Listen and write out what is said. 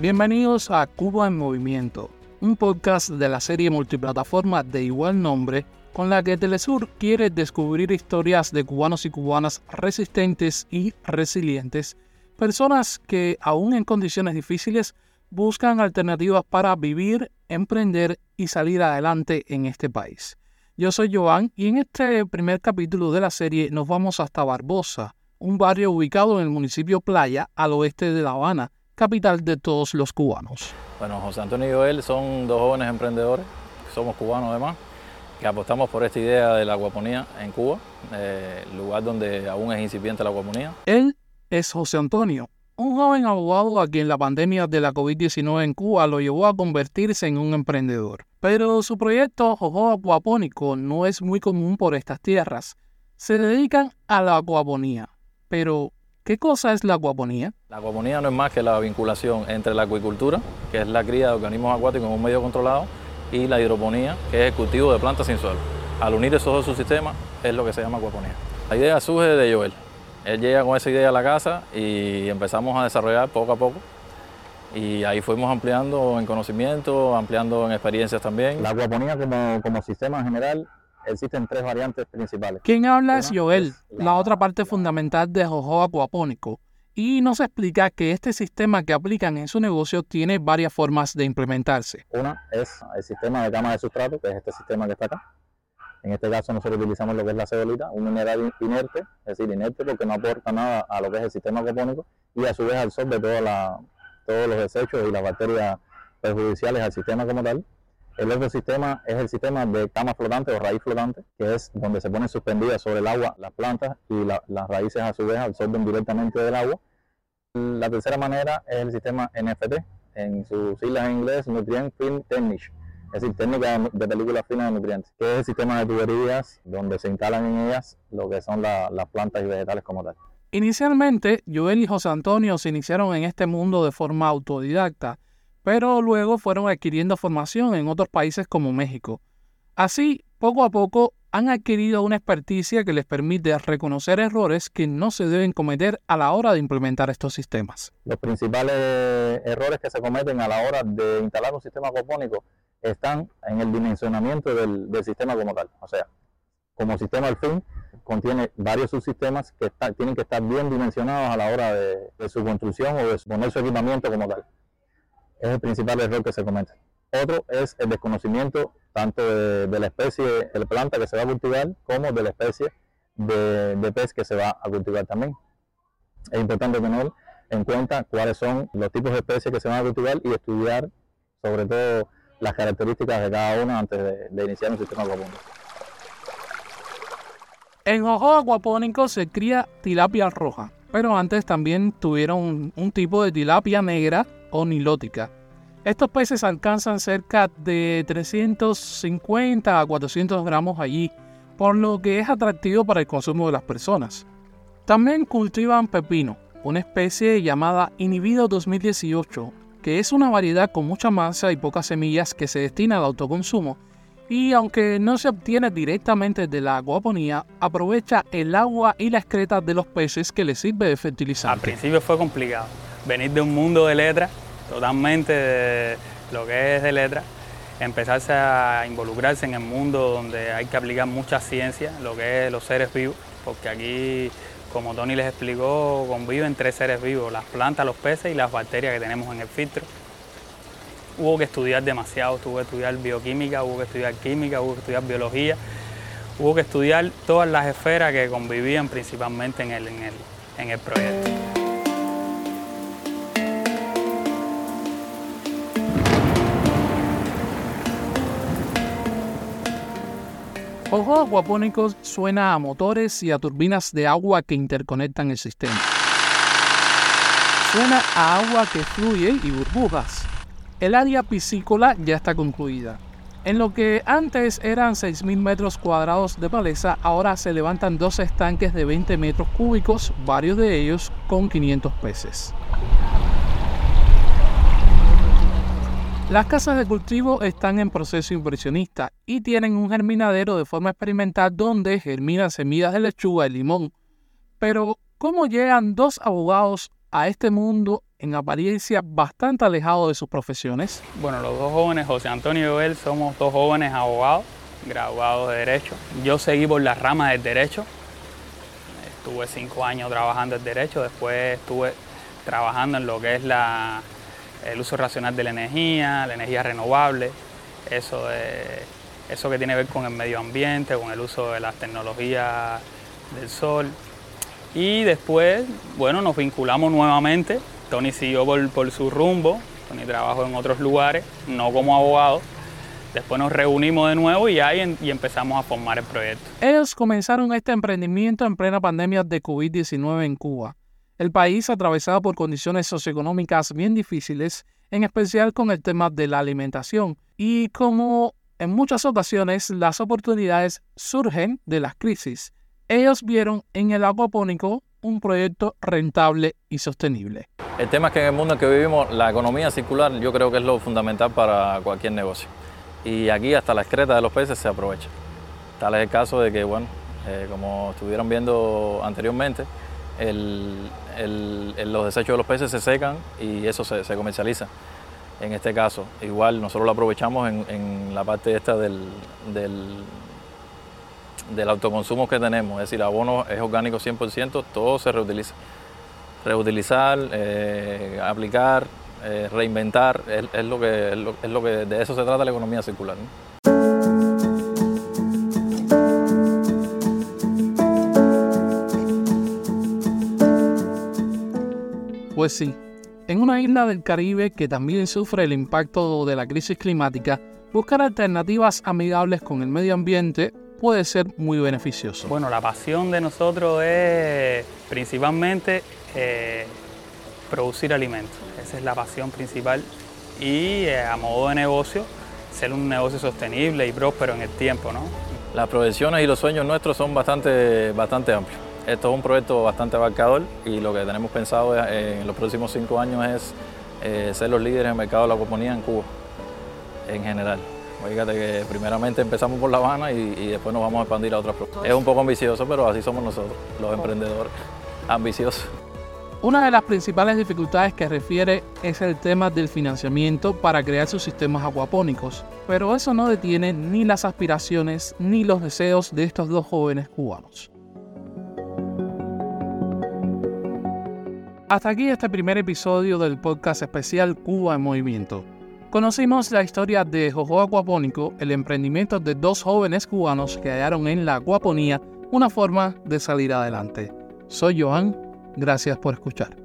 Bienvenidos a Cuba en Movimiento, un podcast de la serie multiplataforma de igual nombre con la que Telesur quiere descubrir historias de cubanos y cubanas resistentes y resilientes, personas que aún en condiciones difíciles buscan alternativas para vivir, emprender y salir adelante en este país. Yo soy Joan y en este primer capítulo de la serie nos vamos hasta Barbosa, un barrio ubicado en el municipio Playa al oeste de La Habana, capital de todos los cubanos. Bueno, José Antonio y Joel son dos jóvenes emprendedores, somos cubanos además, que apostamos por esta idea de la aguaponía en Cuba, eh, lugar donde aún es incipiente la aguaponía. Él es José Antonio, un joven abogado a quien la pandemia de la COVID-19 en Cuba lo llevó a convertirse en un emprendedor. Pero su proyecto Jojo Acuapónico no es muy común por estas tierras. Se dedican a la acuaponía. Pero, ¿qué cosa es la acuaponía? La acuaponía no es más que la vinculación entre la acuicultura, que es la cría de organismos acuáticos en un medio controlado, y la hidroponía, que es el cultivo de plantas sin suelo. Al unir esos dos subsistemas es lo que se llama acuaponía. La idea surge de Joel. Él llega con esa idea a la casa y empezamos a desarrollar poco a poco. Y ahí fuimos ampliando en conocimiento, ampliando en experiencias también. La acuaponía como, como sistema en general existen tres variantes principales. Quien habla es Joel, la otra parte fundamental de Jojo Acuapónico, y nos explica que este sistema que aplican en su negocio tiene varias formas de implementarse. Una es el sistema de cama de sustrato, que es este sistema que está acá. En este caso nosotros utilizamos lo que es la cebolita, un mineral inerte, es decir, inerte porque no aporta nada a lo que es el sistema acuapónico y a su vez absorbe toda la, todos los desechos y las bacterias perjudiciales al sistema como tal. El otro sistema es el sistema de cama flotante o raíz flotante, que es donde se ponen suspendidas sobre el agua las plantas y las raíces a su vez absorben directamente del agua. La tercera manera es el sistema NFT, en sus siglas en inglés, Nutrient Film Technique, es decir, técnica de película fina de nutrientes, que es el sistema de tuberías donde se instalan en ellas lo que son las plantas y vegetales como tal. Inicialmente, Joel y José Antonio se iniciaron en este mundo de forma autodidacta, pero luego fueron adquiriendo formación en otros países como México. Así, poco a poco, han adquirido una experticia que les permite reconocer errores que no se deben cometer a la hora de implementar estos sistemas. Los principales errores que se cometen a la hora de instalar un sistema acopónico están en el dimensionamiento del, sistema como tal. O sea, como sistema al fin, contiene varios subsistemas que tienen que estar bien dimensionados a la hora de, su construcción o de poner su equipamiento como tal es el principal error que se comete. Otro es el desconocimiento tanto de, la especie de planta que se va a cultivar como de la especie de, pez que se va a cultivar también. Es importante tener en cuenta cuáles son los tipos de especies que se van a cultivar y estudiar sobre todo las características de cada una antes de, iniciar un sistema acuapónico. En ojo acuapónico se cría tilapia roja, pero antes también tuvieron un tipo de tilapia negra o nilótica. Estos peces alcanzan cerca de 350 a 400 gramos allí, por lo que es atractivo para el consumo de las personas. También cultivan pepino, una especie llamada Inhibido 2018, que es una variedad con mucha masa y pocas semillas que se destina al autoconsumo, y aunque no se obtiene directamente de la aguaponía, aprovecha el agua y la excreta de los peces que le sirve de fertilizante. Al principio fue complicado, venir de un mundo de letras, totalmente de lo que es de letras, empezarse a involucrarse en el mundo donde hay que aplicar mucha ciencia, lo que es los seres vivos, porque aquí, como Tony les explicó, conviven tres seres vivos, las plantas, los peces y las bacterias que tenemos en el filtro. Hubo que estudiar demasiado, tuvo que estudiar bioquímica, hubo que estudiar química, hubo que estudiar biología, hubo que estudiar todas las esferas que convivían principalmente en el, en el, en el proyecto. Ojo acuapónicos suena a motores y a turbinas de agua que interconectan el sistema. Suena a agua que fluye y burbujas. El área piscícola ya está concluida. En lo que antes eran 6.000 metros cuadrados de maleza, ahora se levantan dos estanques de 20 metros cúbicos, varios de ellos con 500 peces. Las casas de cultivo están en proceso impresionista y tienen un germinadero de forma experimental donde germinan semillas de lechuga y limón. Pero, ¿cómo llegan dos abogados a este mundo en apariencia bastante alejado de sus profesiones? Bueno, los dos jóvenes, José Antonio y Joel, somos dos jóvenes abogados, graduados de Derecho. Yo seguí por la rama del Derecho. Estuve cinco años trabajando en Derecho, después estuve trabajando en lo que es la, el uso racional de la energía, la energía renovable, eso, eso que tiene que ver con el medio ambiente, con el uso de las tecnologías del sol. Y después, bueno, nos vinculamos nuevamente. Tony siguió por, por su rumbo, Tony trabajó en otros lugares, no como abogado. Después nos reunimos de nuevo y ahí y empezamos a formar el proyecto. Ellos comenzaron este emprendimiento en plena pandemia de COVID-19 en Cuba. El país atravesado por condiciones socioeconómicas bien difíciles, en especial con el tema de la alimentación. Y como en muchas ocasiones las oportunidades surgen de las crisis, ellos vieron en el acuapónico un proyecto rentable y sostenible. El tema es que en el mundo en que vivimos, la economía circular yo creo que es lo fundamental para cualquier negocio. Y aquí hasta la excreta de los peces se aprovecha. Tal es el caso de que, bueno, eh, como estuvieron viendo anteriormente, los desechos de los peces se secan y eso se, comercializa. En este caso, igual nosotros lo aprovechamos en, la parte esta del, del, autoconsumo que tenemos, es decir, abono es orgánico 100%, todo se reutiliza. Reutilizar, eh, aplicar, eh, reinventar, es, lo que, es, lo, que de eso se trata la economía circular. Pues sí, en una isla del Caribe que también sufre el impacto de la crisis climática, buscar alternativas amigables con el medio ambiente puede ser muy beneficioso. Bueno, la pasión de nosotros es principalmente eh, producir alimentos. Esa es la pasión principal y eh, a modo de negocio, ser un negocio sostenible y próspero en el tiempo. ¿no? Las proyecciones y los sueños nuestros son bastante, bastante amplios. Esto es un proyecto bastante abarcador y lo que tenemos pensado en los próximos cinco años es eh, ser los líderes en el mercado de la acuaponía en Cuba, en general. Fíjate que primeramente empezamos por La Habana y, después nos vamos a expandir a otras provincias. Es un poco ambicioso, pero así somos nosotros, los emprendedores, ambiciosos. Una de las principales dificultades que refiere es el tema del financiamiento para crear sus sistemas acuapónicos, pero eso no detiene ni las aspiraciones ni los deseos de estos dos jóvenes cubanos. Hasta aquí este primer episodio del podcast especial Cuba en Movimiento. Conocimos la historia de Jojo Acuapónico, el emprendimiento de dos jóvenes cubanos que hallaron en la acuaponía una forma de salir adelante. Soy Joan, gracias por escuchar.